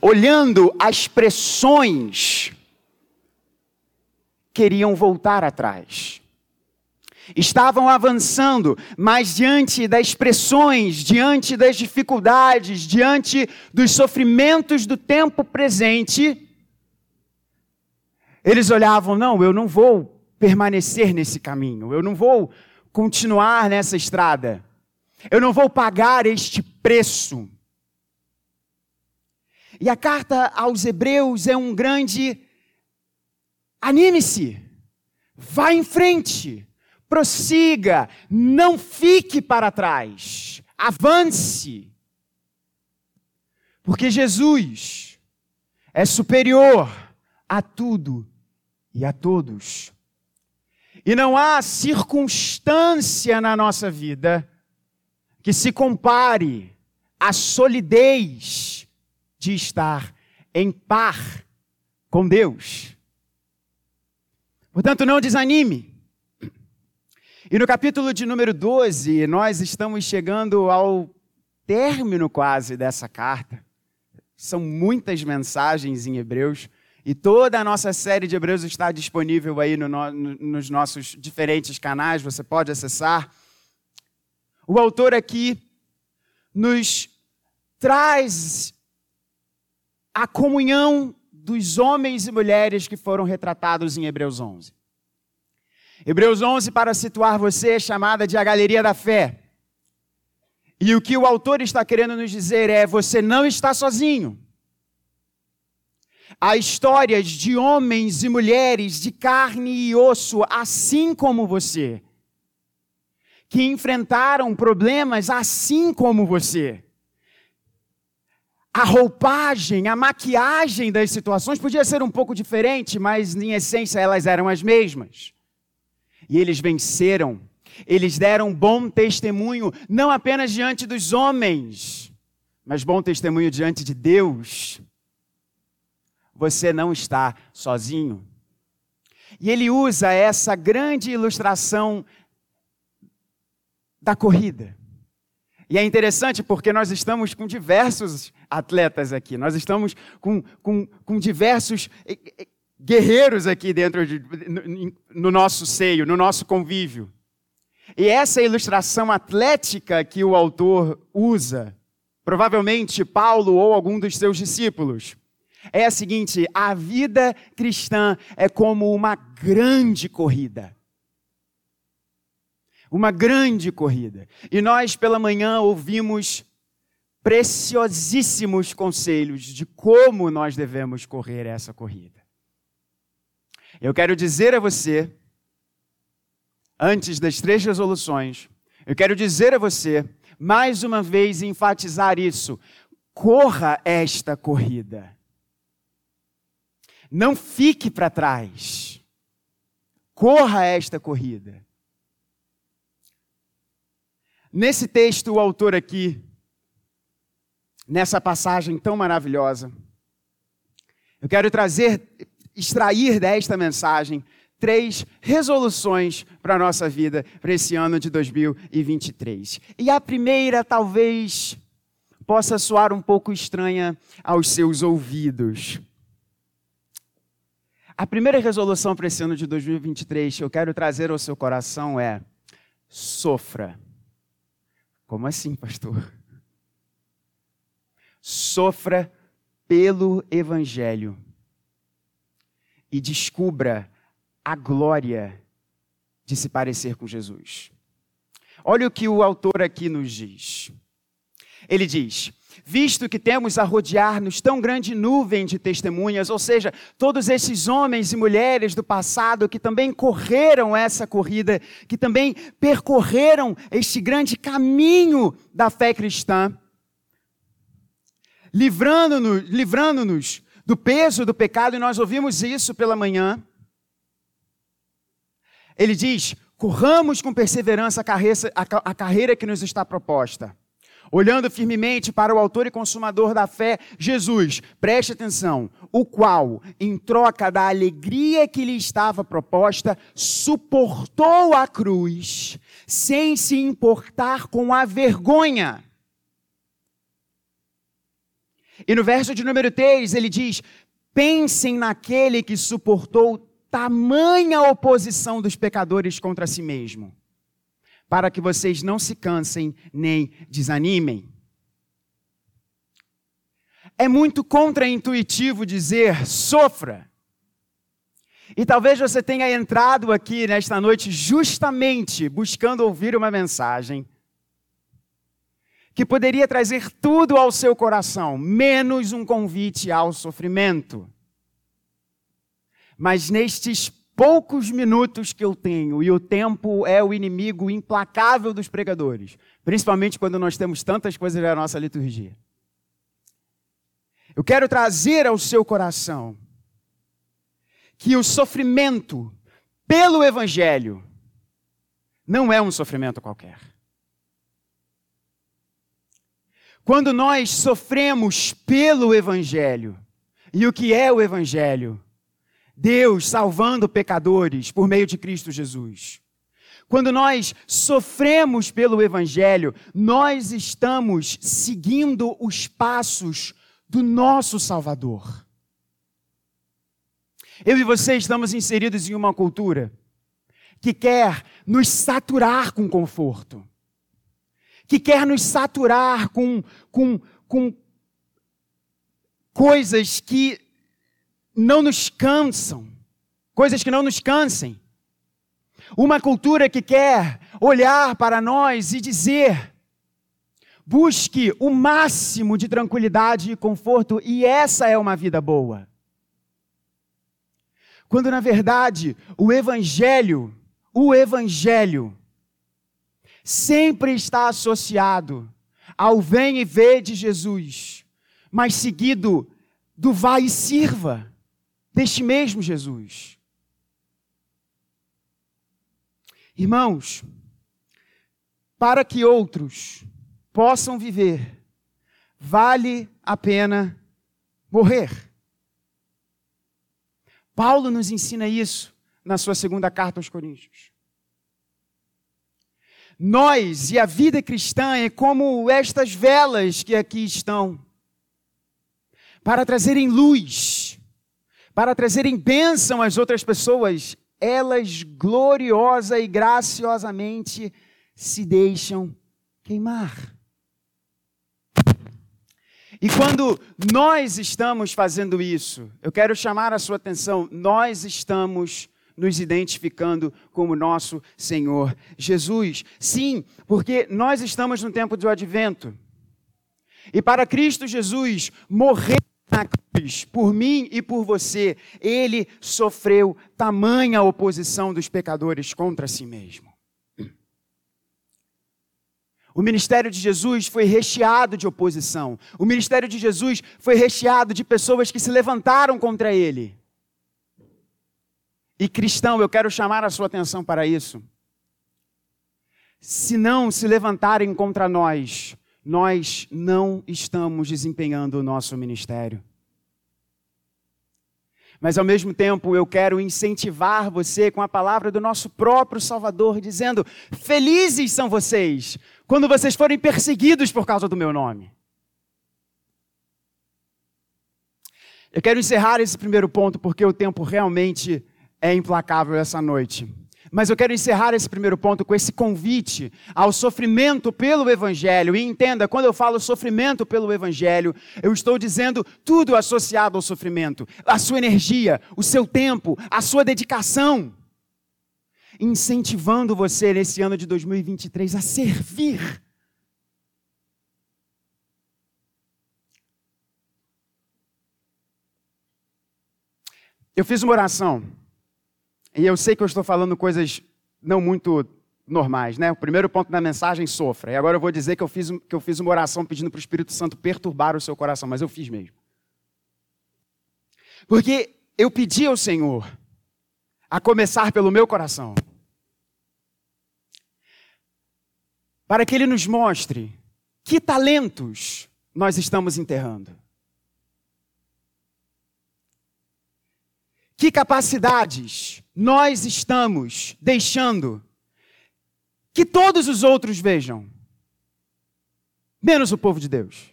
olhando as pressões, queriam voltar atrás. Estavam avançando, mas diante das pressões, diante das dificuldades, diante dos sofrimentos do tempo presente, eles olhavam: não, eu não vou permanecer nesse caminho, eu não vou continuar nessa estrada, eu não vou pagar este preço. E a carta aos Hebreus é um grande anime-se, vá em frente, prossiga, não fique para trás, avance. Porque Jesus é superior a tudo e a todos. E não há circunstância na nossa vida que se compare à solidez de estar em par com Deus. Portanto, não desanime. E no capítulo de número 12, nós estamos chegando ao término quase dessa carta. São muitas mensagens em Hebreus. E toda a nossa série de Hebreus está disponível aí no, no, nos nossos diferentes canais, você pode acessar. O autor aqui nos traz a comunhão dos homens e mulheres que foram retratados em Hebreus 11. Hebreus 11, para situar você, é chamada de a galeria da fé. E o que o autor está querendo nos dizer é: você não está sozinho. Há histórias de homens e mulheres de carne e osso, assim como você, que enfrentaram problemas assim como você. A roupagem, a maquiagem das situações podia ser um pouco diferente, mas em essência elas eram as mesmas. E eles venceram, eles deram bom testemunho, não apenas diante dos homens, mas bom testemunho diante de Deus você não está sozinho. E ele usa essa grande ilustração da corrida. E é interessante porque nós estamos com diversos atletas aqui, nós estamos com, com, com diversos guerreiros aqui dentro de, no, no nosso seio, no nosso convívio. E essa ilustração atlética que o autor usa, provavelmente Paulo ou algum dos seus discípulos, é a seguinte: a vida cristã é como uma grande corrida. Uma grande corrida. E nós, pela manhã, ouvimos preciosíssimos conselhos de como nós devemos correr essa corrida. Eu quero dizer a você, antes das três resoluções, eu quero dizer a você, mais uma vez, enfatizar isso: corra esta corrida. Não fique para trás. Corra esta corrida. Nesse texto, o autor aqui, nessa passagem tão maravilhosa, eu quero trazer, extrair desta mensagem três resoluções para a nossa vida, para esse ano de 2023. E a primeira, talvez, possa soar um pouco estranha aos seus ouvidos. A primeira resolução para esse ano de 2023 que eu quero trazer ao seu coração é: sofra. Como assim, pastor? Sofra pelo Evangelho e descubra a glória de se parecer com Jesus. Olha o que o autor aqui nos diz. Ele diz: visto que temos a rodear-nos tão grande nuvem de testemunhas, ou seja, todos esses homens e mulheres do passado que também correram essa corrida, que também percorreram este grande caminho da fé cristã, livrando-nos livrando do peso do pecado, e nós ouvimos isso pela manhã. Ele diz: corramos com perseverança a carreira, a carreira que nos está proposta olhando firmemente para o autor e consumador da fé, Jesus, preste atenção, o qual, em troca da alegria que lhe estava proposta, suportou a cruz, sem se importar com a vergonha. E no verso de número 3 ele diz: Pensem naquele que suportou tamanha oposição dos pecadores contra si mesmo, para que vocês não se cansem nem desanimem. É muito contraintuitivo dizer sofra. E talvez você tenha entrado aqui nesta noite justamente buscando ouvir uma mensagem que poderia trazer tudo ao seu coração, menos um convite ao sofrimento. Mas nestes poucos minutos que eu tenho, e o tempo é o inimigo implacável dos pregadores, principalmente quando nós temos tantas coisas na nossa liturgia. Eu quero trazer ao seu coração que o sofrimento pelo Evangelho não é um sofrimento qualquer. Quando nós sofremos pelo Evangelho, e o que é o Evangelho? Deus salvando pecadores por meio de Cristo Jesus. Quando nós sofremos pelo Evangelho, nós estamos seguindo os passos do nosso Salvador. Eu e você estamos inseridos em uma cultura que quer nos saturar com conforto, que quer nos saturar com, com, com coisas que não nos cansam, coisas que não nos cansem. Uma cultura que quer olhar para nós e dizer: busque o máximo de tranquilidade e conforto, e essa é uma vida boa. Quando na verdade o Evangelho, o Evangelho, sempre está associado ao vem e vê de Jesus, mas seguido do vai e sirva deste mesmo Jesus. Irmãos, para que outros possam viver, vale a pena morrer. Paulo nos ensina isso na sua segunda carta aos Coríntios. Nós e a vida cristã é como estas velas que aqui estão, para trazerem luz, para trazerem bênção às outras pessoas, elas gloriosa e graciosamente se deixam queimar. E quando nós estamos fazendo isso, eu quero chamar a sua atenção, nós estamos nos identificando como nosso Senhor Jesus. Sim, porque nós estamos no tempo do advento. E para Cristo Jesus morrer na cruz, por mim e por você, ele sofreu tamanha oposição dos pecadores contra si mesmo. O ministério de Jesus foi recheado de oposição. O ministério de Jesus foi recheado de pessoas que se levantaram contra ele. E cristão, eu quero chamar a sua atenção para isso. Se não se levantarem contra nós, nós não estamos desempenhando o nosso ministério. Mas ao mesmo tempo eu quero incentivar você com a palavra do nosso próprio Salvador, dizendo: Felizes são vocês quando vocês forem perseguidos por causa do meu nome. Eu quero encerrar esse primeiro ponto porque o tempo realmente é implacável essa noite. Mas eu quero encerrar esse primeiro ponto com esse convite ao sofrimento pelo Evangelho. E entenda, quando eu falo sofrimento pelo Evangelho, eu estou dizendo tudo associado ao sofrimento: a sua energia, o seu tempo, a sua dedicação. Incentivando você nesse ano de 2023 a servir. Eu fiz uma oração e eu sei que eu estou falando coisas não muito normais, né? O primeiro ponto da mensagem, sofra. E agora eu vou dizer que eu fiz, que eu fiz uma oração pedindo para o Espírito Santo perturbar o seu coração, mas eu fiz mesmo. Porque eu pedi ao Senhor, a começar pelo meu coração, para que Ele nos mostre que talentos nós estamos enterrando. Que capacidades nós estamos deixando que todos os outros vejam, menos o povo de Deus?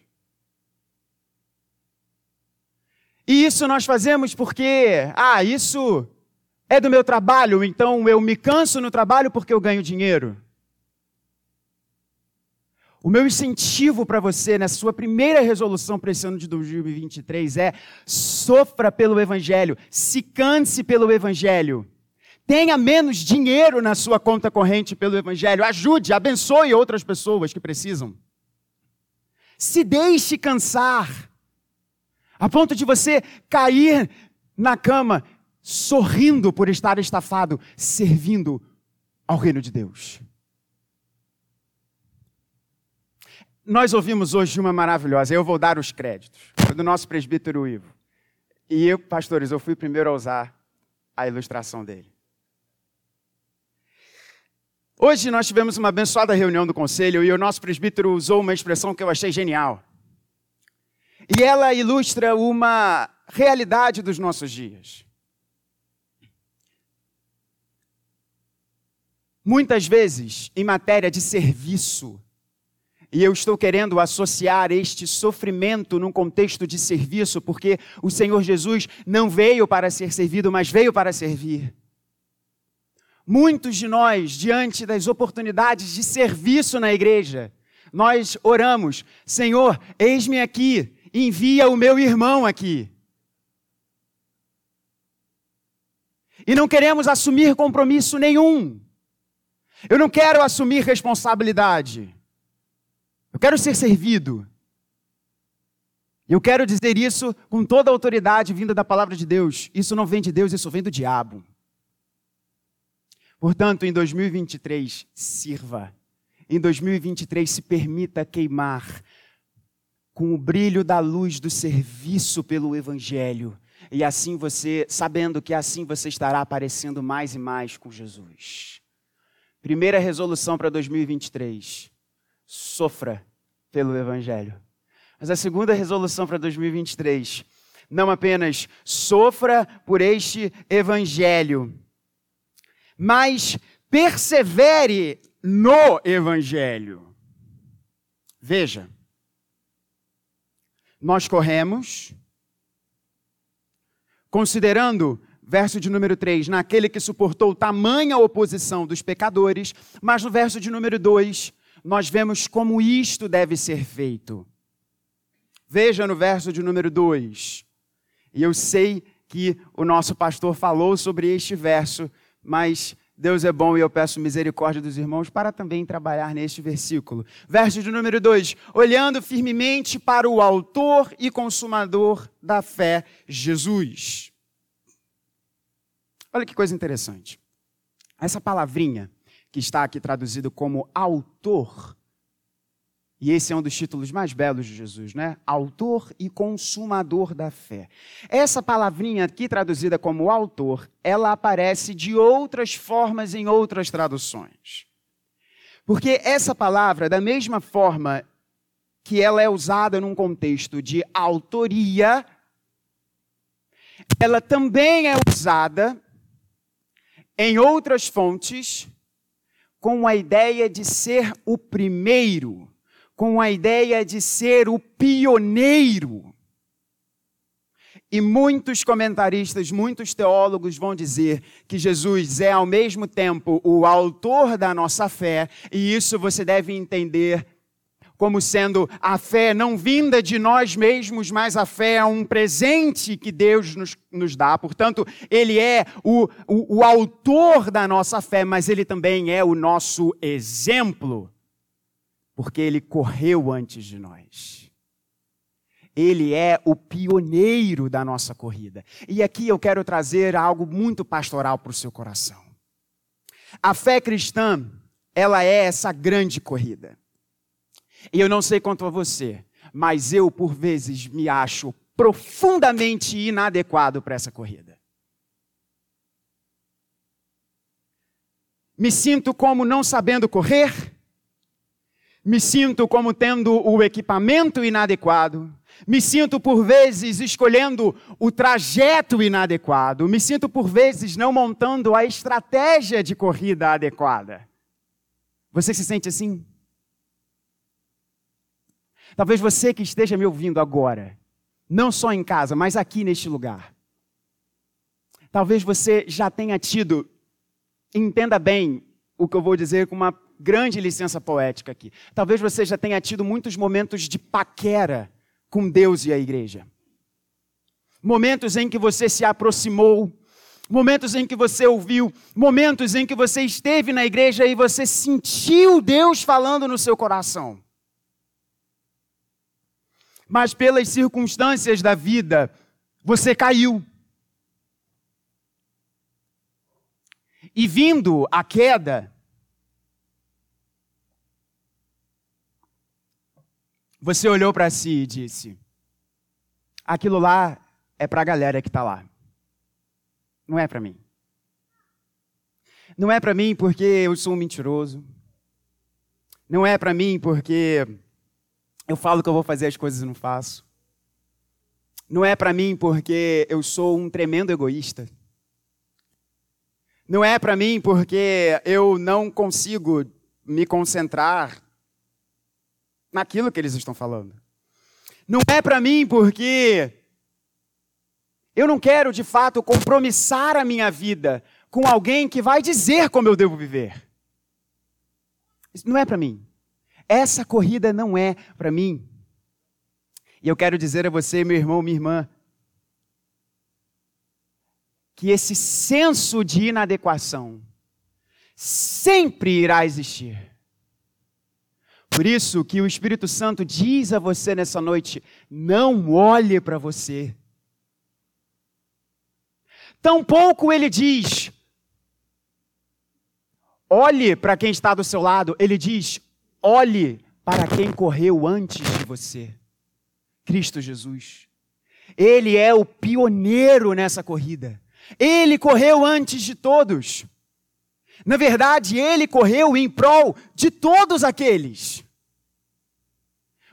E isso nós fazemos porque, ah, isso é do meu trabalho, então eu me canso no trabalho porque eu ganho dinheiro. O meu incentivo para você na sua primeira resolução para esse ano de 2023 é: sofra pelo Evangelho, se canse pelo Evangelho. Tenha menos dinheiro na sua conta corrente pelo Evangelho. Ajude, abençoe outras pessoas que precisam. Se deixe cansar, a ponto de você cair na cama sorrindo por estar estafado, servindo ao reino de Deus. Nós ouvimos hoje uma maravilhosa, eu vou dar os créditos, do nosso presbítero Ivo. E eu, pastores, eu fui o primeiro a usar a ilustração dele. Hoje nós tivemos uma abençoada reunião do conselho e o nosso presbítero usou uma expressão que eu achei genial. E ela ilustra uma realidade dos nossos dias. Muitas vezes, em matéria de serviço, e eu estou querendo associar este sofrimento num contexto de serviço, porque o Senhor Jesus não veio para ser servido, mas veio para servir. Muitos de nós, diante das oportunidades de serviço na igreja, nós oramos: Senhor, eis-me aqui, envia o meu irmão aqui. E não queremos assumir compromisso nenhum. Eu não quero assumir responsabilidade. Eu quero ser servido. Eu quero dizer isso com toda a autoridade vinda da palavra de Deus. Isso não vem de Deus, isso vem do diabo. Portanto, em 2023, sirva. Em 2023, se permita queimar com o brilho da luz do serviço pelo Evangelho. E assim você, sabendo que assim você estará aparecendo mais e mais com Jesus. Primeira resolução para 2023 sofra pelo Evangelho. Mas a segunda resolução para 2023, não apenas sofra por este Evangelho, mas persevere no Evangelho. Veja, nós corremos, considerando verso de número 3, naquele que suportou tamanha oposição dos pecadores, mas no verso de número 2, nós vemos como isto deve ser feito. Veja no verso de número 2. E eu sei que o nosso pastor falou sobre este verso, mas Deus é bom e eu peço misericórdia dos irmãos para também trabalhar neste versículo. Verso de número 2: Olhando firmemente para o Autor e Consumador da fé, Jesus. Olha que coisa interessante. Essa palavrinha que está aqui traduzido como autor. E esse é um dos títulos mais belos de Jesus, né? Autor e consumador da fé. Essa palavrinha aqui traduzida como autor, ela aparece de outras formas em outras traduções. Porque essa palavra, da mesma forma que ela é usada num contexto de autoria, ela também é usada em outras fontes com a ideia de ser o primeiro, com a ideia de ser o pioneiro. E muitos comentaristas, muitos teólogos vão dizer que Jesus é ao mesmo tempo o autor da nossa fé, e isso você deve entender como sendo a fé não vinda de nós mesmos, mas a fé é um presente que Deus nos, nos dá. Portanto, Ele é o, o, o autor da nossa fé, mas Ele também é o nosso exemplo, porque Ele correu antes de nós. Ele é o pioneiro da nossa corrida. E aqui eu quero trazer algo muito pastoral para o seu coração. A fé cristã, ela é essa grande corrida. E eu não sei quanto a você, mas eu, por vezes, me acho profundamente inadequado para essa corrida. Me sinto como não sabendo correr, me sinto como tendo o equipamento inadequado, me sinto por vezes escolhendo o trajeto inadequado, me sinto por vezes não montando a estratégia de corrida adequada. Você se sente assim? Talvez você que esteja me ouvindo agora Não só em casa, mas aqui neste lugar. Talvez você já tenha tido, entenda bem o que eu vou dizer com uma grande licença poética aqui. Talvez você já tenha tido muitos momentos de paquera com Deus e a igreja. Momentos em que você se aproximou, momentos em que você ouviu, momentos em que você esteve na igreja e você sentiu Deus falando no seu coração. Mas pelas circunstâncias da vida, você caiu. E vindo a queda, você olhou para si e disse: aquilo lá é para a galera que está lá. Não é para mim. Não é para mim porque eu sou um mentiroso. Não é para mim porque eu falo que eu vou fazer as coisas e não faço. Não é para mim porque eu sou um tremendo egoísta. Não é para mim porque eu não consigo me concentrar naquilo que eles estão falando. Não é para mim porque eu não quero, de fato, compromissar a minha vida com alguém que vai dizer como eu devo viver. Isso não é para mim. Essa corrida não é para mim. E eu quero dizer a você, meu irmão, minha irmã, que esse senso de inadequação sempre irá existir. Por isso que o Espírito Santo diz a você nessa noite: não olhe para você. Tampouco ele diz, olhe para quem está do seu lado, ele diz, olhe para quem correu antes de você, Cristo Jesus. Ele é o pioneiro nessa corrida. Ele correu antes de todos. Na verdade, ele correu em prol de todos aqueles.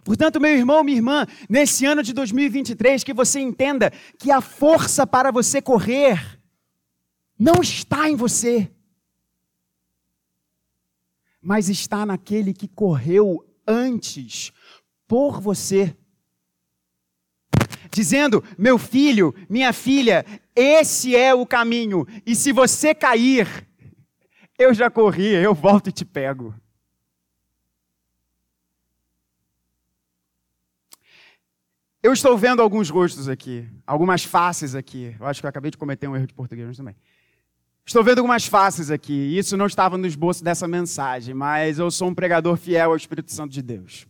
Portanto, meu irmão, minha irmã, nesse ano de 2023, que você entenda que a força para você correr não está em você, mas está naquele que correu antes por você. Dizendo, meu filho, minha filha, esse é o caminho, e se você cair, eu já corri, eu volto e te pego. Eu estou vendo alguns rostos aqui, algumas faces aqui. Eu acho que eu acabei de cometer um erro de português também. Estou vendo algumas faces aqui. Isso não estava no esboço dessa mensagem, mas eu sou um pregador fiel ao Espírito Santo de Deus.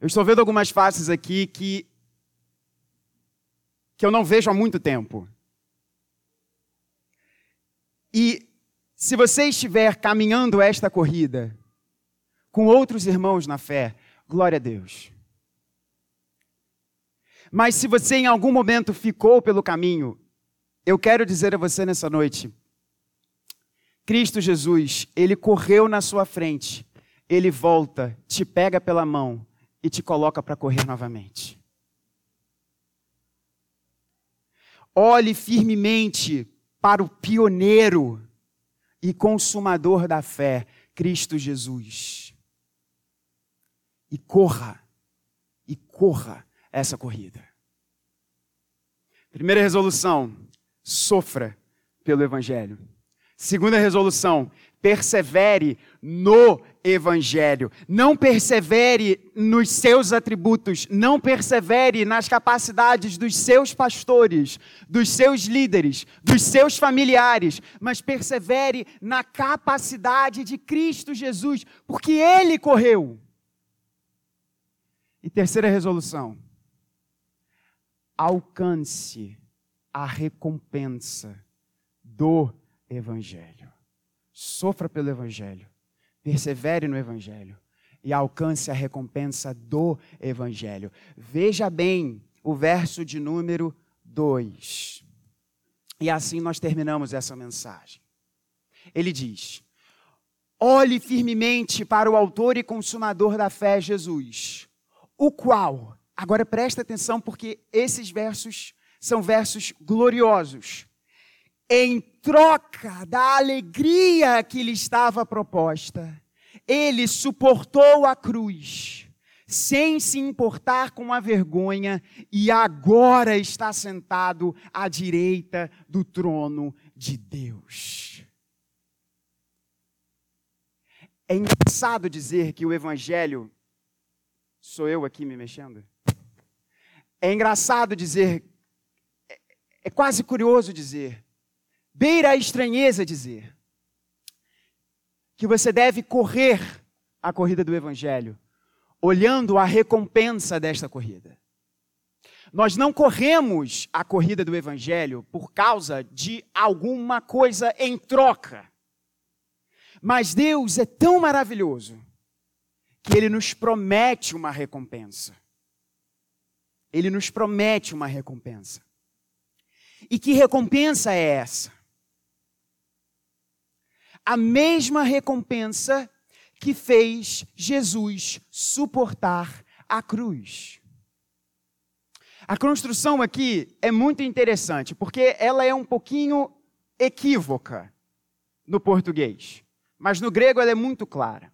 Eu estou vendo algumas faces aqui que que eu não vejo há muito tempo. E se você estiver caminhando esta corrida com outros irmãos na fé, glória a Deus. Mas se você em algum momento ficou pelo caminho, eu quero dizer a você nessa noite: Cristo Jesus, ele correu na sua frente, ele volta, te pega pela mão e te coloca para correr novamente. Olhe firmemente para o pioneiro e consumador da fé, Cristo Jesus. E corra, e corra essa corrida. Primeira resolução: sofra pelo Evangelho. Segunda resolução: persevere no Evangelho. Não persevere nos seus atributos, não persevere nas capacidades dos seus pastores, dos seus líderes, dos seus familiares, mas persevere na capacidade de Cristo Jesus, porque Ele correu. E terceira resolução: alcance a recompensa do Evangelho. Sofra pelo Evangelho, persevere no Evangelho e alcance a recompensa do Evangelho. Veja bem o verso de número 2. E assim nós terminamos essa mensagem. Ele diz: Olhe firmemente para o Autor e Consumador da fé, Jesus, o qual Agora presta atenção porque esses versos são versos gloriosos. Em troca da alegria que lhe estava proposta, ele suportou a cruz, sem se importar com a vergonha, e agora está sentado à direita do trono de Deus. É engraçado dizer que o Evangelho. Sou eu aqui me mexendo? É engraçado dizer. É, quase curioso dizer. Beira a estranheza dizer. Que você deve correr a corrida do Evangelho olhando a recompensa desta corrida. Nós não corremos a corrida do Evangelho por causa de alguma coisa em troca. Mas Deus é tão maravilhoso que Ele nos promete uma recompensa. Ele nos promete uma recompensa. E que recompensa é essa? A mesma recompensa que fez Jesus suportar a cruz. A construção aqui é muito interessante, porque ela é um pouquinho equívoca no português, mas no grego ela é muito clara.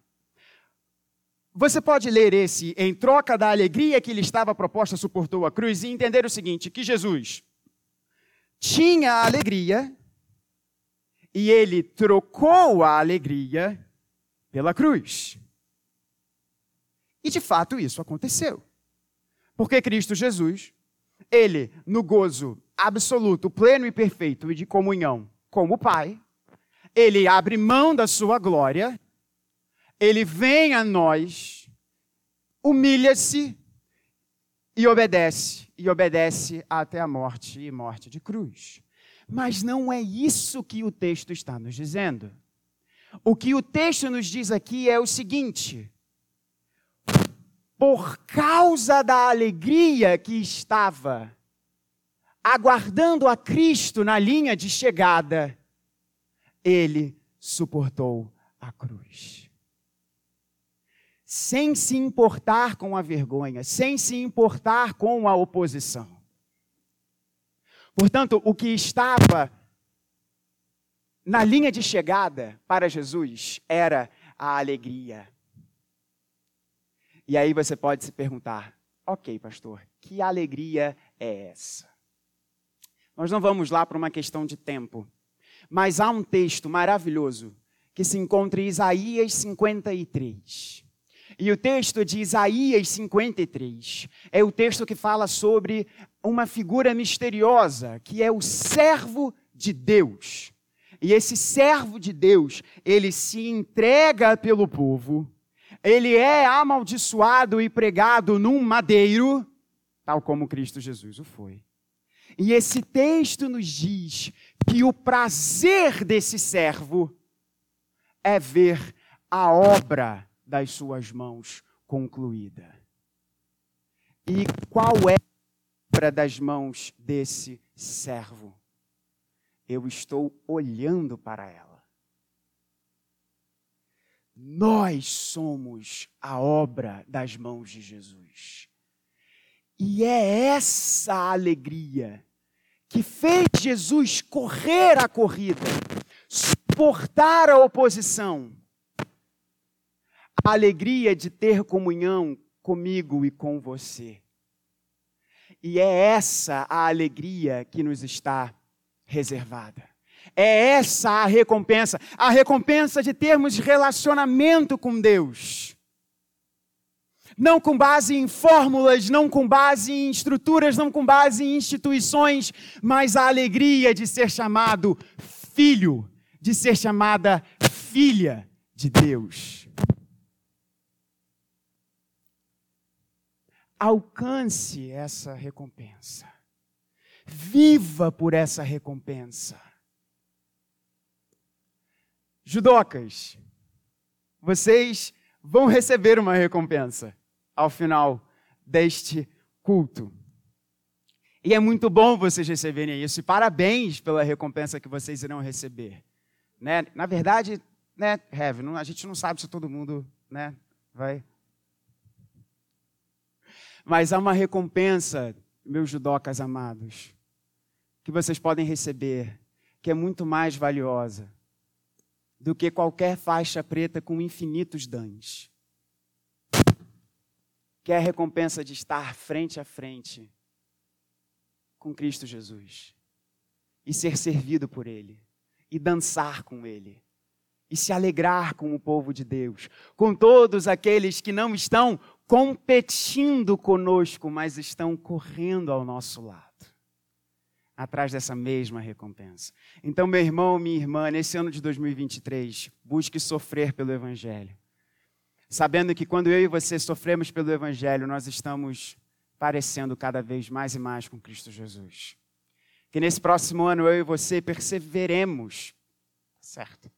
Você pode ler esse em troca da alegria que lhe estava proposta suportou a cruz e entender o seguinte, que Jesus tinha a alegria e ele trocou a alegria pela cruz. E de fato isso aconteceu. Porque Cristo Jesus, ele, no gozo absoluto, pleno e perfeito e de comunhão com o Pai, ele abre mão da sua glória, ele vem a nós, humilha-se e obedece, e obedece até a morte e morte de cruz. Mas não é isso que o texto está nos dizendo. O que o texto nos diz aqui é o seguinte: por causa da alegria que estava aguardando a Cristo na linha de chegada, ele suportou a cruz. Sem se importar com a vergonha, sem se importar com a oposição. Portanto, o que estava na linha de chegada para Jesus era a alegria. E aí você pode se perguntar: ok, pastor, que alegria é essa? Nós não vamos lá para uma questão de tempo, mas há um texto maravilhoso que se encontra em Isaías 53. E o texto de Isaías 53 é o texto que fala sobre uma figura misteriosa, que é o servo de Deus. E esse servo de Deus, ele se entrega pelo povo, ele é amaldiçoado e pregado num madeiro, tal como Cristo Jesus o foi. E esse texto nos diz que o prazer desse servo é ver a obra das suas mãos concluída. E qual é a obra das mãos desse servo? eu estou olhando para ela. Nós somos a obra das mãos de Jesus. E é essa alegria que fez Jesus correr a corrida, suportar a oposição. A alegria de ter comunhão comigo e com você. E é essa a alegria que nos está reservada. É essa a recompensa, a recompensa de termos relacionamento com Deus. Não com base em fórmulas, não com base em estruturas, não com base em instituições, mas a alegria de ser chamado filho, de ser chamada filha de Deus. Alcance essa recompensa. Viva por essa recompensa. Judocas, vocês vão receber uma recompensa ao final deste culto. E é muito bom vocês receberem isso. E parabéns pela recompensa que vocês irão receber. Né? Na verdade, né, Heavy, a gente não sabe se todo mundo né, vai. Mas há uma recompensa, meus judocas amados, que vocês podem receber, que é muito mais valiosa do que qualquer faixa preta com infinitos danos. que é a recompensa de estar frente a frente com Cristo Jesus e ser servido por Ele e dançar com Ele e se alegrar com o povo de Deus, com todos aqueles que não estão competindo conosco, mas estão correndo ao nosso lado, atrás dessa mesma recompensa. Então, meu irmão, minha irmã, nesse ano de 2023, busque sofrer pelo Evangelho, sabendo que quando eu e você sofremos pelo Evangelho, nós estamos parecendo cada vez mais e mais com Cristo Jesus. Que nesse próximo ano eu e você perseveremos, certo?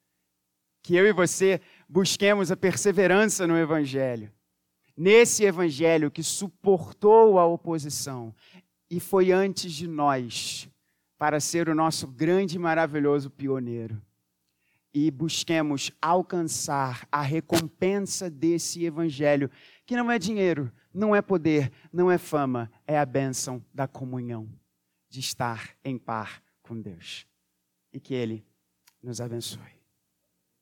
que eu e você busquemos a perseverança no Evangelho. Nesse Evangelho que suportou a oposição e foi antes de nós, para ser o nosso grande e maravilhoso pioneiro. E busquemos alcançar a recompensa desse Evangelho, que não é dinheiro, não é poder, não é fama, é a bênção da comunhão, de estar em par com Deus. E que Ele nos abençoe.